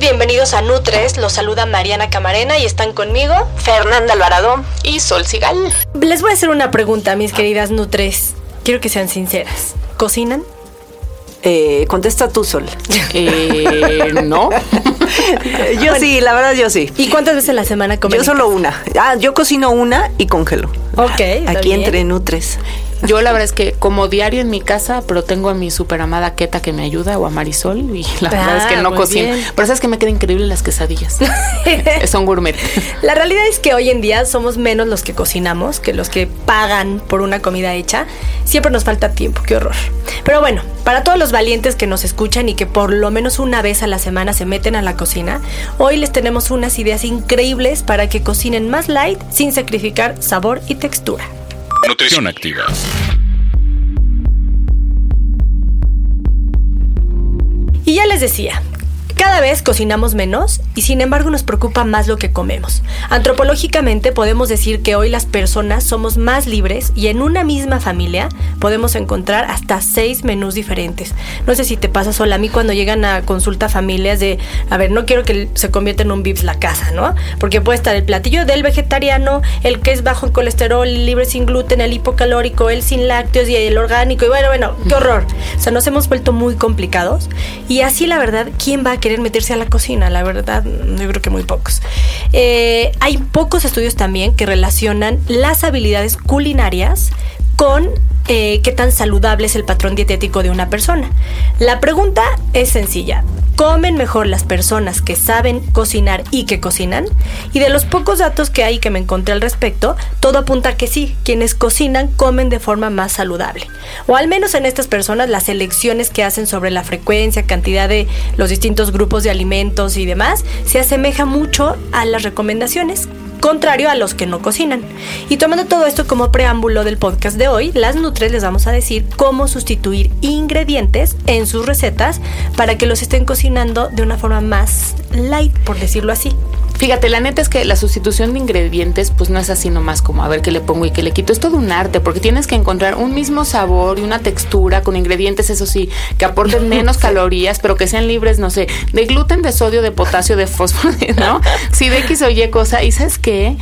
Bienvenidos a Nutres. Los saluda Mariana Camarena y están conmigo Fernanda Alvarado y Sol Sigal. Les voy a hacer una pregunta, mis queridas Nutres. Quiero que sean sinceras. ¿Cocinan? Eh, contesta tú, Sol. Eh, no. yo sí, la verdad yo sí. ¿Y cuántas veces a la semana comen? Yo solo una. Ah, yo cocino una y congelo. Ok. Aquí entre Nutres. Yo la verdad es que como diario en mi casa, pero tengo a mi super amada Keta que me ayuda o a Marisol y la verdad es que Ah, no cocino. bien. Pero sabes que me quedan increíbles las quesadillas. Son gourmet. La realidad es que hoy en día somos menos los que cocinamos que los que pagan por una comida hecha. Siempre nos falta tiempo, qué horror. Pero bueno, para todos los valientes que nos escuchan y que por lo menos una vez a la semana se meten a la cocina, hoy les tenemos unas ideas increíbles para que cocinen más light sin sacrificar sabor y textura. Nutrición activa. Y ya les decía, cada vez cocinamos menos y sin embargo nos preocupa más lo que comemos. Antropológicamente podemos decir que hoy las personas somos más libres y en una misma familia podemos encontrar hasta seis menús diferentes. No sé si te pasa sola a mí cuando llegan a consulta familias de, a ver, no quiero que se convierta en un vips la casa, ¿no? Porque puede estar el platillo del vegetariano, el que es bajo en colesterol, el libre sin gluten, el hipocalórico, el sin lácteos y el orgánico. Y bueno, bueno, qué horror. O sea, nos hemos vuelto muy complicados. Y así, la verdad, ¿quién va a querer meterse a la cocina? La verdad, yo creo que muy pocos. Eh, hay pocos estudios también que relacionan las habilidades culinarias con eh, qué tan saludable es el patrón dietético de una persona. La pregunta es sencilla. ¿Comen mejor las personas que saben cocinar y que cocinan? Y de los pocos datos que hay que me encontré al respecto, todo apunta a que sí, quienes cocinan comen de forma más saludable. O al menos en estas personas las elecciones que hacen sobre la frecuencia, cantidad de los distintos grupos de alimentos y demás, se asemeja mucho a las recomendaciones contrario a los que no cocinan. Y tomando todo esto como preámbulo del podcast de hoy, las Nutres les vamos a decir cómo sustituir ingredientes en sus recetas para que los estén cocinando de una forma más light, por decirlo así. Fíjate, la neta es que la sustitución de ingredientes, pues no es así nomás como a ver qué le pongo y qué le quito. Es todo un arte, porque tienes que encontrar un mismo sabor y una textura con ingredientes, eso sí, que aporten menos calorías, pero que sean libres, no sé, de gluten, de sodio, de potasio, de fósforo, ¿no? Sí, de X o Y cosa. Y sabes qué?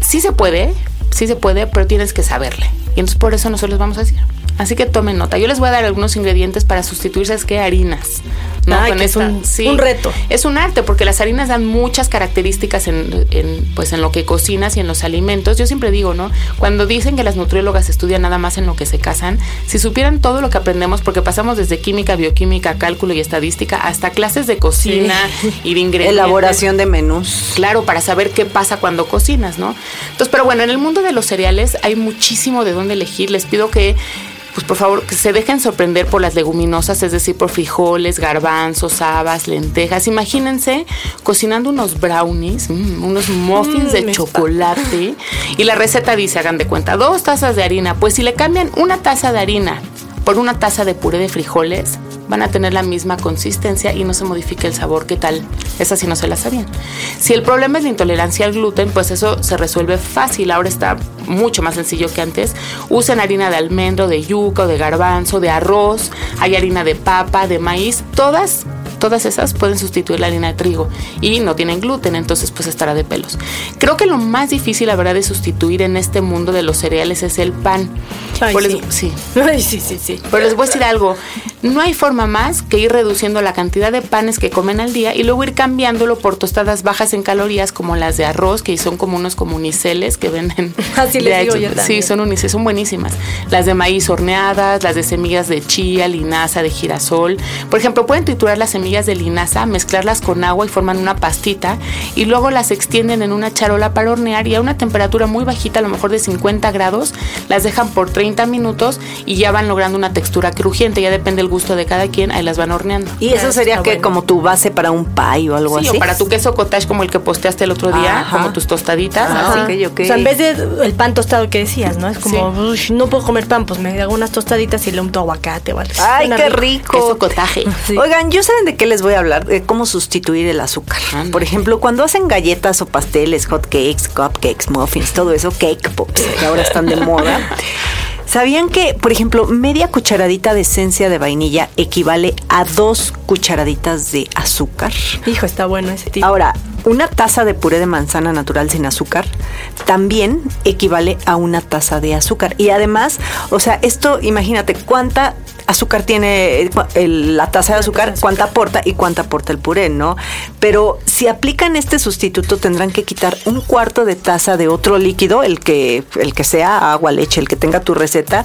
Sí se puede, sí se puede, pero tienes que saberle. Y entonces por eso nosotros les vamos a decir. Así que tomen nota. Yo les voy a dar algunos ingredientes para sustituir, ¿sabes qué? Harinas. Ay, que es un- un reto. Es un arte porque las harinas dan muchas características en, en, pues en lo que cocinas y en los alimentos. Yo siempre digo, ¿no? Cuando dicen que las nutriólogas estudian nada más en lo que se casan, si supieran todo lo que aprendemos, porque pasamos desde química, bioquímica, cálculo y estadística, hasta clases de cocina y de ingredientes. Elaboración de menús. Claro, para saber qué pasa cuando cocinas, ¿no? Entonces, pero bueno, en el mundo de los cereales hay muchísimo de dónde elegir. Les pido que, pues por favor, que se dejen sorprender por las leguminosas, es decir, por frijoles, garbanzos, habas, lentejas. Imagínense cocinando unos brownies, mm, unos muffins Mm, de me chocolate. Y la receta dice, hagan de cuenta, dos tazas de harina. Pues si le cambian una taza de harina por una taza de puré de frijoles, van a tener la misma consistencia y no se modifica el sabor. ¿Qué tal? Esa sí no se la sabían. Si el problema es la intolerancia al gluten, pues eso se resuelve fácil. Ahora está mucho más sencillo que antes. Usen harina de almendro, de yuca o de garbanzo, de arroz. Hay harina de papa, de maíz. Todas Todas esas pueden sustituir la harina de trigo y no tienen gluten, entonces pues estará de pelos. Creo que lo más difícil, la verdad, de sustituir en este mundo de los cereales es el pan. sí. sí. sí, sí, sí. Pero les voy a decir algo, no hay forma más que ir reduciendo la cantidad de panes que comen al día y luego ir cambiándolo por tostadas bajas en calorías como las de arroz, que son como unos como uniceles que venden. Así les digo yo Sí, son uniceles, son buenísimas. Las de maíz horneadas, las de semillas de chía, linaza, de girasol. Por ejemplo, pueden triturar las semillas de linaza, mezclarlas con agua y forman una pastita y luego las extienden en una charola para hornear y a una temperatura muy bajita, a lo mejor de 50 grados, las dejan por 30 minutos y ya van logrando una textura crujiente, ya depende del gusto de cada quien, ahí las van horneando. Y eso sería que como tu base para un pie o algo sí, así. o para tu queso cottage como el que posteaste el otro día, como tus tostaditas. Ah, así. ok, ok. O sea, en vez de el pan tostado que decías, ¿no? Es como, "Ush, no puedo comer pan, pues me hago unas tostaditas y le unto aguacate o algo. Ay, qué rico. Queso cotaje. Sí. Oigan, ¿yo saben de qué les voy a hablar? De cómo sustituir el azúcar. Anda. Por ejemplo, cuando hacen galletas o pasteles, hot cakes, cupcakes, muffins, todo eso, cake pops, que ahora están de moda. ¿Sabían que, por ejemplo, media cucharadita de esencia de vainilla equivale a dos cucharaditas de azúcar? Hijo, está bueno ese tipo. Ahora, una taza de puré de manzana natural sin azúcar también equivale a una taza de azúcar. Y además, o sea, esto, imagínate, cuánta azúcar tiene eh, la taza de azúcar, cuánta aporta y cuánta aporta el puré, ¿no? Pero si aplican este sustituto tendrán que quitar un cuarto de taza de otro líquido, el que el que sea agua, leche, el que tenga tu receta,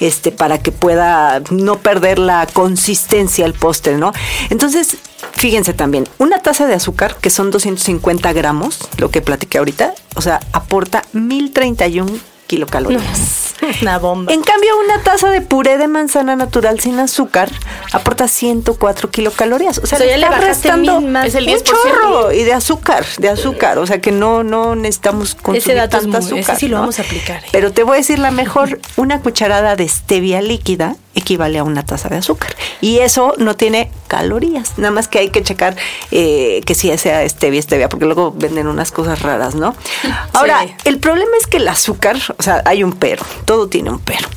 este para que pueda no perder la consistencia el postre, ¿no? Entonces, fíjense también, una taza de azúcar que son 250 gramos, lo que platiqué ahorita, o sea, aporta 1031 kilocalorías. Una bomba. En cambio, una taza de puré de manzana natural sin azúcar aporta 104 kilocalorías. O sea, O sea, ya le está restando. Es el un 10%. chorro y de azúcar, de azúcar. O sea, que no, no necesitamos consumir dato es tanta muy- azúcar. ese sí lo ¿no? vamos a aplicar, ¿eh? Pero te voy a decir la mejor, una cucharada de stevia líquida equivale a una taza de azúcar. Y eso no tiene calorías. Nada más que hay que checar eh, que sí sea stevia, stevia, porque luego venden unas cosas raras, ¿no? Ahora, Sí. el problema es que el azúcar, o sea, hay un pero, todo tiene un pero.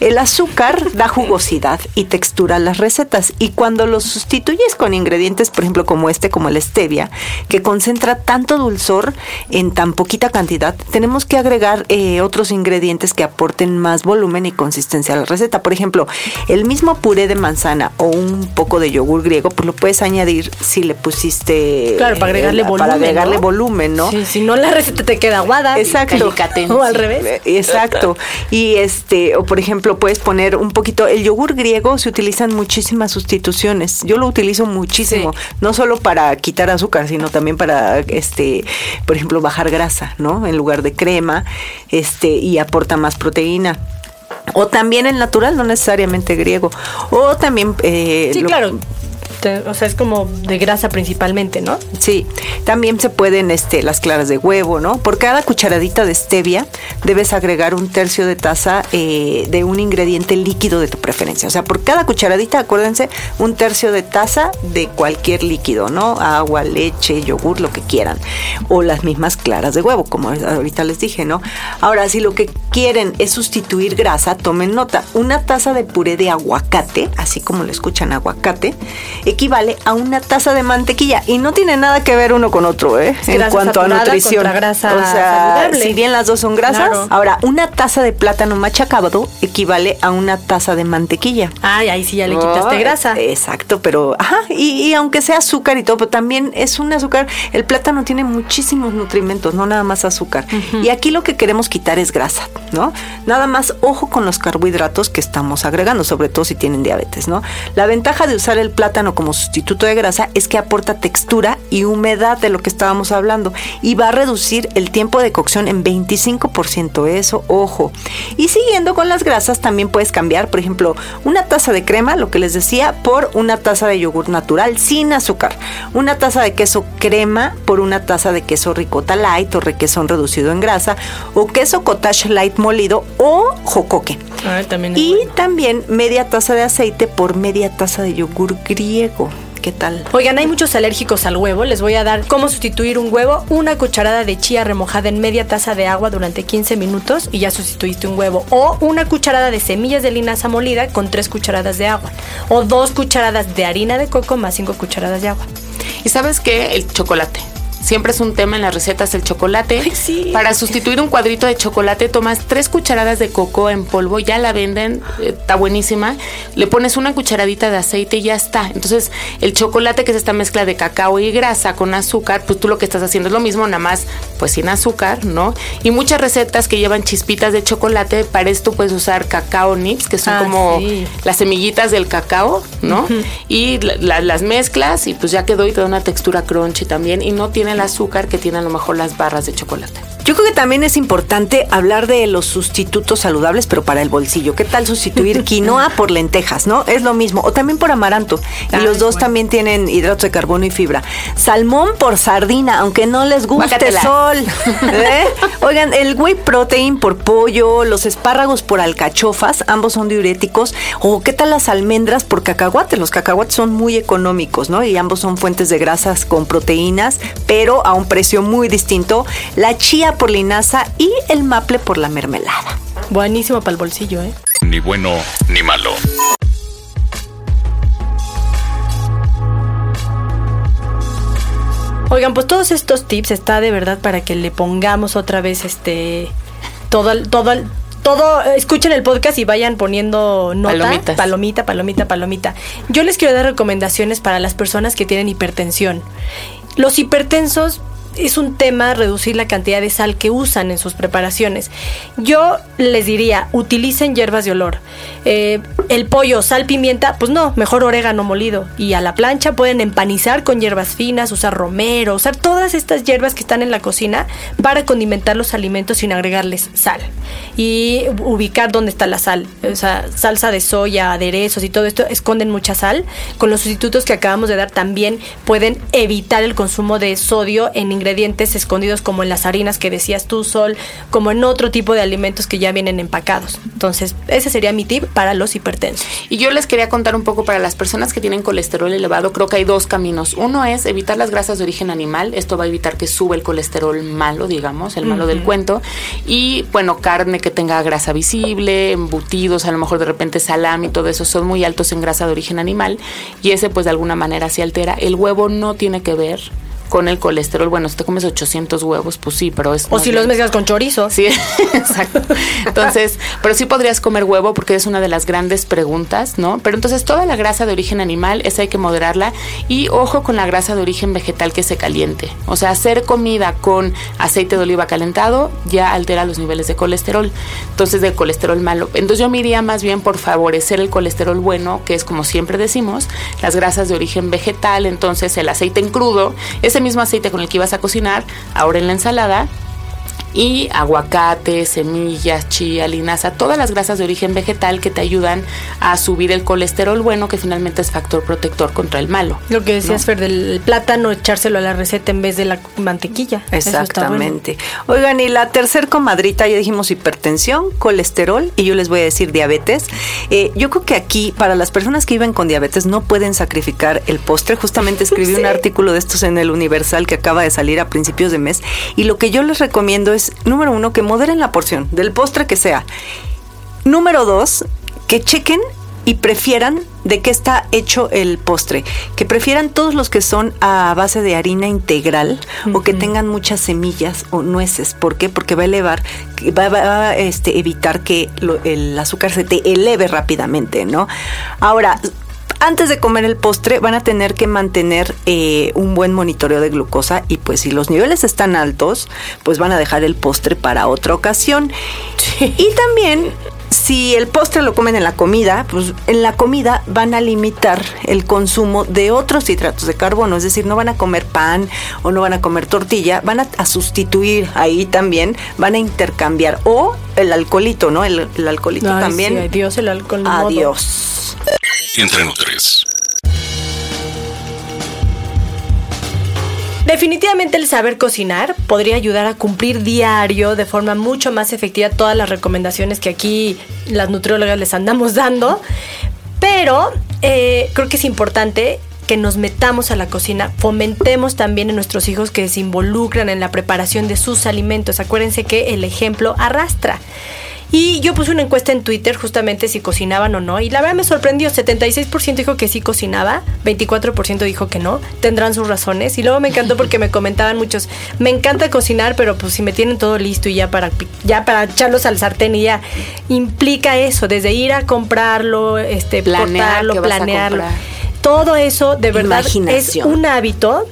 El azúcar da jugosidad y textura a las recetas y cuando lo sustituyes con ingredientes, por ejemplo, como este, como el stevia, que concentra tanto dulzor en tan poquita cantidad, tenemos que agregar eh, otros ingredientes que aporten más volumen y consistencia a la receta. Por ejemplo, el mismo puré de manzana o un poco de yogur griego, pues lo puedes añadir si le pusiste... Claro, para agregarle eh, volumen. Para agregarle ¿no? volumen, ¿no? Sí, si no, la receta te queda aguada. Exacto. O al revés. Eh, Exacto. Y este, o por ejemplo, puedes poner un poquito, el yogur griego se utilizan muchísimas sustituciones. Yo lo utilizo muchísimo, no solo para quitar azúcar, sino también para este, por ejemplo, bajar grasa, ¿no? En lugar de crema, este, y aporta más proteína. O también el natural, no necesariamente griego. O también eh, Sí, lo- claro. Te- O sea, es como de grasa principalmente, ¿no? Sí, también se pueden este, las claras de huevo, ¿no? Por cada cucharadita de stevia debes agregar un tercio de taza eh, de un ingrediente líquido de tu preferencia. O sea, por cada cucharadita, acuérdense, un tercio de taza de cualquier líquido, ¿no? Agua, leche, yogur, lo que quieran. O las mismas claras de huevo, como ahorita les dije, ¿no? Ahora, si lo que quieren es sustituir grasa, tomen nota. Una taza de puré de aguacate, así como lo escuchan aguacate, equivale a una taza de mantequilla y no tiene nada que ver uno con otro, ¿eh? En cuanto a nutrición. grasa o sea, saludable. si bien las dos son grasas, Claro. ahora una taza de plátano machacado equivale a una taza de mantequilla. Ay, ahí sí ya le quitaste grasa. Exacto, pero ajá, y, y aunque sea azúcar y todo, pero también es un azúcar, el plátano tiene muchísimos nutrimentos, no nada más azúcar. Y aquí lo que queremos quitar es grasa, ¿no? Nada más ojo con los carbohidratos que estamos agregando, sobre todo si tienen diabetes, ¿no? La ventaja de usar el plátano como sustituto de grasa es que aporta textura y humedad de lo que estábamos hablando y va a reducir el tiempo de cocción en 25%, eso, ojo. Y siguiendo con las grasas, también puedes cambiar, por ejemplo, una taza de crema, lo que les decía, por una taza de yogur natural sin azúcar. Una taza de queso crema por una taza de queso ricota light o requesón reducido en grasa o queso cottage light molido o jocoque. Ah, también Y bueno. también media taza de aceite por media taza de yogur griego. ¿Qué tal? Oigan, hay muchos alérgicos al huevo. Les voy a dar cómo sustituir un huevo. Una cucharada de chía remojada en media taza de agua durante 15 minutos y ya sustituiste un huevo. O una cucharada de semillas de linaza molida con 3 cucharadas de agua. O dos cucharadas de harina de coco más 5 cucharadas de agua. ¿Y sabes qué? El chocolate. Siempre es un tema en las recetas el chocolate. Para sustituir un cuadrito de chocolate tomas tres cucharadas de coco en polvo, ya la venden, eh, está buenísima. Le pones una cucharadita de aceite y ya está. Entonces, el chocolate que es esta mezcla de cacao y grasa con azúcar, pues tú lo que estás haciendo es lo mismo, nada más pues sin azúcar, ¿no? Y muchas recetas que llevan chispitas de chocolate, para esto puedes usar cacao nips, que son ah, como las semillitas del cacao, ¿no? Y las mezclas y pues ya quedó y te da una textura crunchy también y no tiene el azúcar que tiene a lo mejor las barras de chocolate. Yo creo que también es importante hablar de los sustitutos saludables, pero para el bolsillo. ¿Qué tal sustituir quinoa por lentejas, no? Es lo mismo. O también por amaranto. Y los dos también tienen hidratos de carbono y fibra. Salmón por sardina, aunque no les guste sol. ¿eh? Oigan, el whey protein por pollo, los espárragos por alcachofas, ambos son diuréticos. O qué tal las almendras por cacahuate. Los cacahuates son muy económicos, ¿no? Y ambos son fuentes de grasas con proteínas, pero a un precio muy distinto. La chía por linaza y el maple por la mermelada. Buenísimo para el bolsillo, ¿eh? Ni bueno ni malo. Oigan, pues todos estos tips está de verdad para que le pongamos otra vez este todo todo todo escuchen el podcast y vayan poniendo nota, palomita, palomita, palomita. Yo les quiero dar recomendaciones para las personas que tienen hipertensión. Los hipertensos es un tema reducir la cantidad de sal que usan en sus preparaciones. Yo les diría, utilicen hierbas de olor. Eh, el pollo, sal, pimienta, pues no, mejor orégano molido. Y a la plancha pueden empanizar con hierbas finas, usar romero, usar todas estas hierbas que están en la cocina para condimentar los alimentos sin agregarles sal. Y ubicar dónde está la sal. O sea, salsa de soya, aderezos y todo esto esconden mucha sal. Con los sustitutos que acabamos de dar también pueden evitar el consumo de sodio en ingredientes escondidos como en las harinas que decías tú, Sol, como en otro tipo de alimentos que ya vienen empacados. Entonces, ese sería mi tip para los hipertensos. Y yo les quería contar un poco para las personas que tienen colesterol elevado, creo que hay dos caminos. Uno es evitar las grasas de origen animal, esto va a evitar que suba el colesterol malo, digamos, el malo del cuento. Y bueno, carne que tenga grasa visible, embutidos, a lo mejor de repente salami, todo eso son muy altos en grasa de origen animal y ese pues de alguna manera se altera. El huevo no tiene que ver con el colesterol. Bueno, si te comes 800 huevos, pues sí, pero es... O si los mezclas con chorizo. Sí, exacto. Entonces, pero sí podrías comer huevo porque es una de las grandes preguntas, ¿no? Pero entonces toda la grasa de origen animal, esa hay que moderarla. Y ojo con la grasa de origen vegetal que se caliente. O sea, hacer comida con aceite de oliva calentado ya altera los niveles de colesterol. Entonces, de colesterol malo. Entonces yo me iría más bien por favorecer el colesterol bueno, que es como siempre decimos, las grasas de origen vegetal, entonces el aceite en crudo, ese mismo aceite con el que ibas a cocinar, ahora en la ensalada, y aguacate, semillas, chía, linaza, todas las grasas de origen vegetal que te ayudan a subir el colesterol bueno, que finalmente es factor protector contra el malo. Lo que decías, Fer, del plátano, echárselo a la receta en vez de la mantequilla. Exactamente. Oigan, y la tercer comadrita, ya dijimos hipertensión, colesterol, y yo les voy a decir diabetes. Eh, yo creo que aquí, para las personas que viven con diabetes, no pueden sacrificar el postre. Justamente escribí un artículo de estos en el Universal que acaba de salir a principios de mes, y lo que yo les recomiendo es número uno, que moderen la porción del postre que sea. Número dos, que chequen y prefieran de qué está hecho el postre. Que prefieran todos los que son a base de harina integral o que tengan muchas semillas o nueces. ¿Por qué? Porque va a elevar, va, a este, evitar que el azúcar se te eleve rápidamente, ¿no? Ahora, antes de comer el postre van a tener que mantener eh, un buen monitoreo de glucosa y pues si los niveles están altos, pues van a dejar el postre para otra ocasión. Y también si el postre lo comen en la comida, pues en la comida van a limitar el consumo de otros hidratos de carbono, es decir, no van a comer pan o no van a comer tortilla, van a, sustituir ahí también, van a intercambiar o el alcoholito, ¿no? El, alcoholito también. adiós el alcohol. Adiós. Entre tres. Definitivamente el saber cocinar podría ayudar a cumplir diario de forma mucho más efectiva todas las recomendaciones que aquí las nutriólogas les andamos dando, pero eh, creo que es importante que nos metamos a la cocina, fomentemos también en nuestros hijos que se involucran en la preparación de sus alimentos. Acuérdense que el ejemplo arrastra. Y yo puse una encuesta en Twitter justamente si cocinaban o no. Y la verdad me sorprendió. 76% dijo que sí cocinaba, 24% dijo que no. Tendrán sus razones. Y luego me encantó porque me comentaban muchos, me encanta cocinar, pero pues si me tienen todo listo y ya para, ya para echarlos al sartén y ya implica eso, desde ir a comprarlo, este, cortarlo, planearlo. Todo eso de verdad es un hábito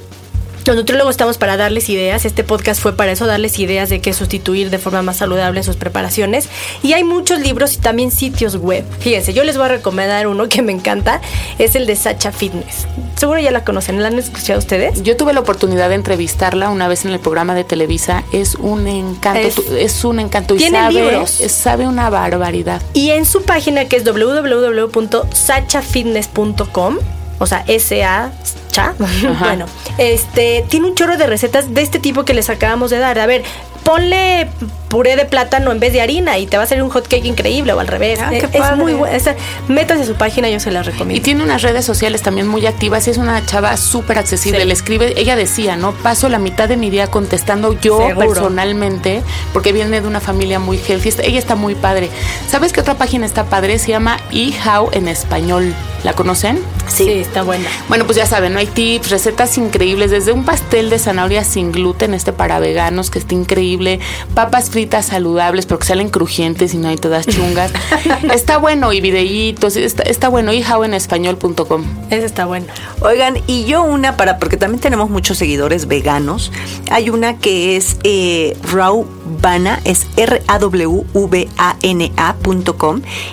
los nutriólogos estamos para darles ideas. Este podcast fue para eso, darles ideas de qué sustituir de forma más saludable en sus preparaciones. Y hay muchos libros y también sitios web. Fíjense, yo les voy a recomendar uno que me encanta. Es el de Sacha Fitness. Seguro ya la conocen. ¿La han escuchado ustedes? Yo tuve la oportunidad de entrevistarla una vez en el programa de Televisa. Es un encanto. Es, un encanto. Y sabe, libros? sabe una barbaridad. Y en su página que es www.sachafitness.com o sea, S-A cha. bueno, este, tiene un chorro de recetas de este tipo que les acabamos de dar. A ver, ponle puré de plátano en vez de harina y te va a salir un hot cake increíble o al revés. Ah, es muy bueno. Métase a su página, yo se la recomiendo. Y tiene unas redes sociales también muy activas y es una chava súper accesible. Le escribe, ella decía, ¿no? Paso la mitad de mi día contestando yo personalmente porque viene de una familia muy healthy. Ella está muy padre. ¿Sabes qué otra página está padre? Se llama eHow en español. ¿La conocen? Sí. está buena. Bueno, pues ya saben, ¿no? hay tips, recetas increíbles, desde un pastel de zanahoria sin gluten, este para veganos, que está increíble, papas fritas saludables, pero que salen crujientes y no hay todas chungas. está bueno, y videitos, está, está bueno, y español.com. Ese está bueno. Oigan, y yo una para, porque también tenemos muchos seguidores veganos, hay una que es eh, Raw Vana, es R-A-W-V-A-N-A.com,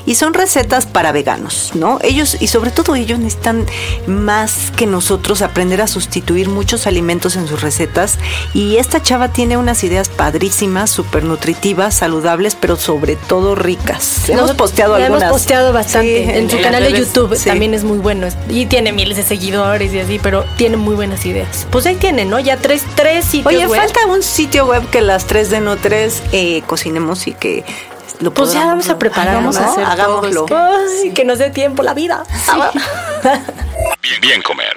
y son recetas para veganos, ¿no? Ellos, y sobre todo ellos necesitan más que nosotros aprender a sustituir muchos alimentos en sus recetas y esta chava tiene unas ideas padrísimas, súper nutritivas, saludables, pero sobre todo ricas. hemos posteado algunas. Hemos posteado bastante en su canal de YouTube, también es muy bueno y tiene miles de seguidores y así, pero tiene muy buenas ideas. Pues ahí tiene, ¿no? Ya tres, tres sitios Oye, falta un sitio web que las tres de no tres eh, cocinemos y que lo pues ya vamos a preparar, vamos a hacer hagámoslo. que nos dé tiempo la vida. bien, bien comer.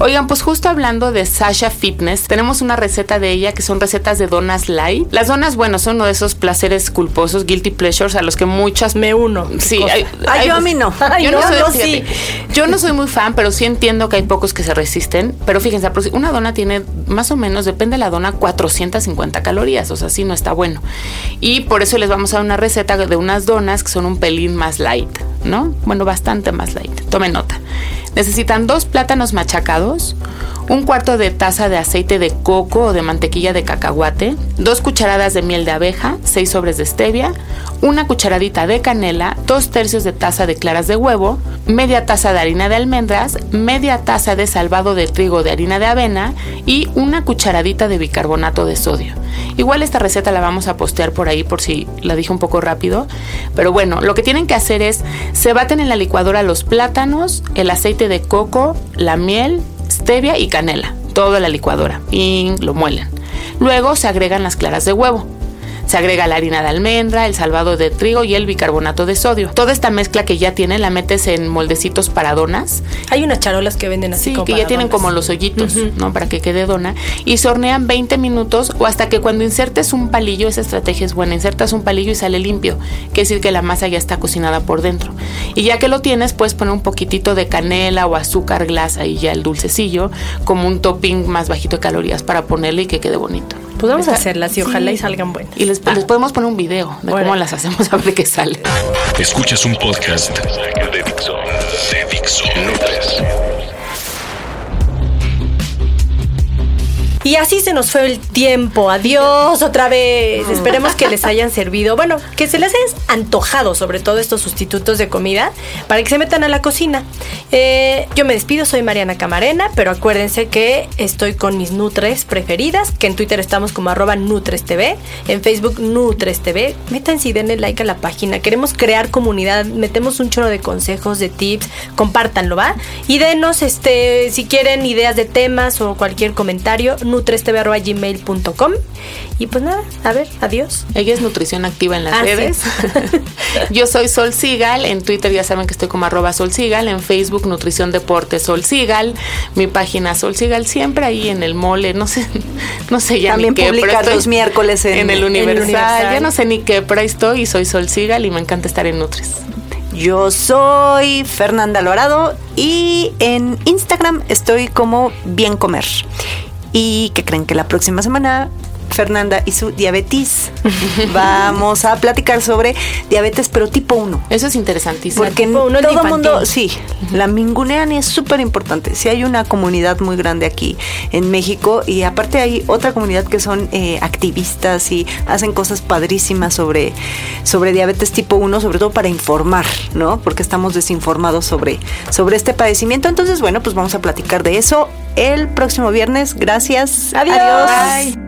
Oigan, pues justo hablando de Sasha Fitness, tenemos una receta de ella que son recetas de donas light. Las donas, bueno, son uno de esos placeres culposos, guilty pleasures, a los que muchas me uno. Sí, ay, yo a mí no. yo, no, soy, yo no soy muy fan, pero sí entiendo que hay pocos que se resisten. Pero fíjense, una dona tiene más o menos, depende de la dona, 450 calorías, o sea, sí no está bueno. Y por eso les vamos a dar una receta de unas donas que son un pelín más light, ¿no? Bueno, bastante más light. Tomen nota. Necesitan dos plátanos machacados, un cuarto de taza de aceite de coco o de mantequilla de cacahuate, dos cucharadas de miel de abeja, seis sobres de stevia, una cucharadita de canela, dos tercios de taza de claras de huevo, media taza de harina de almendras, media taza de salvado de trigo de harina de avena y una cucharadita de bicarbonato de sodio. Igual esta receta la vamos a postear por ahí por si la dije un poco rápido, pero bueno, lo que tienen que hacer es se baten en la licuadora los plátanos, el aceite de coco, la miel, stevia y canela, todo en la licuadora y lo muelen. Luego se agregan las claras de huevo. Se agrega la harina de almendra, el salvado de trigo y el bicarbonato de sodio. Toda esta mezcla que ya tiene la metes en moldecitos para donas. Hay unas charolas que venden así. Sí, que ya tienen como los hoyitos, ¿no? Para que quede dona. Y se hornean 20 minutos o hasta que cuando insertes un palillo, esa estrategia es buena, insertas un palillo y sale limpio. Quiere decir que la masa ya está cocinada por dentro. Y ya que lo tienes, puedes poner un poquitito de canela o azúcar glass ahí ya el dulcecillo, como un topping más bajito de calorías para ponerle y que quede bonito. Pues vamos a hacerlas y ojalá y salgan buenas. Y les, podemos poner un video de cómo las hacemos a ver qué sale. Escuchas un podcast de Dixo. De Dixo. Y así se nos fue el tiempo. Adiós otra vez. Esperemos que les hayan servido. Bueno, que se les hayan antojado sobre todo estos sustitutos de comida para que se metan a la cocina. Eh, yo me despido, soy Mariana Camarena, pero acuérdense que estoy con mis Nutres preferidas, que en Twitter estamos como arroba NutresTV, en Facebook NutresTV. Métanse y denle like a la página. Queremos crear comunidad, metemos un chorro de consejos, de tips, compártanlo, ¿va? Y denos, este, si quieren ideas de temas o cualquier comentario, nutrestv.gmail.com y pues nada, a ver, adiós. Ella es nutrición activa en las Ah, redes. Yo soy Sol Sigal, en Twitter ya saben que estoy como arroba Sol Sigal, en Facebook Nutrición Deporte Sol Sigal, mi página Sol Sigal, siempre ahí en el mole, no sé, no sé ya También ni qué, pero estoy los miércoles en- el Universal, Universal. ya no sé ni qué, pero ahí estoy y soy Sol Sigal y me encanta estar en Nutris. Yo soy Fernanda Alvarado y en Instagram estoy como Bien Comer. Y que creen que la próxima semana Fernanda y su diabetes vamos a platicar sobre diabetes pero tipo 1. Eso es interesantísimo. Porque tipo todo el mundo, sí, la mingunean es súper importante. Sí hay una comunidad muy grande aquí en México y aparte hay otra comunidad que son eh, activistas y hacen cosas padrísimas sobre, sobre diabetes tipo 1, sobre todo para informar, ¿no? Porque estamos desinformados sobre, sobre este padecimiento. Entonces, bueno, pues vamos a platicar de eso el próximo viernes. Gracias. Adiós. Bye.